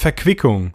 Verquickung.